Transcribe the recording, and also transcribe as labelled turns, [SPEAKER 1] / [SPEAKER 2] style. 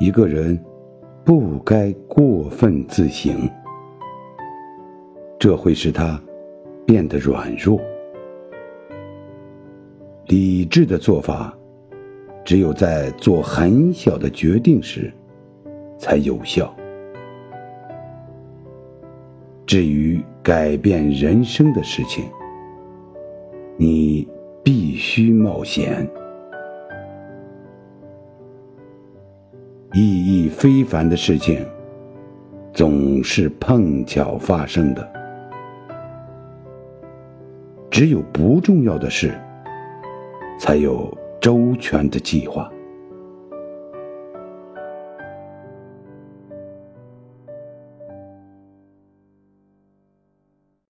[SPEAKER 1] 一个人不该过分自省，这会使他变得软弱。理智的做法，只有在做很小的决定时才有效。至于改变人生的事情，你必须冒险。意义非凡的事情，总是碰巧发生的。只有不重要的事，才有周全的计划。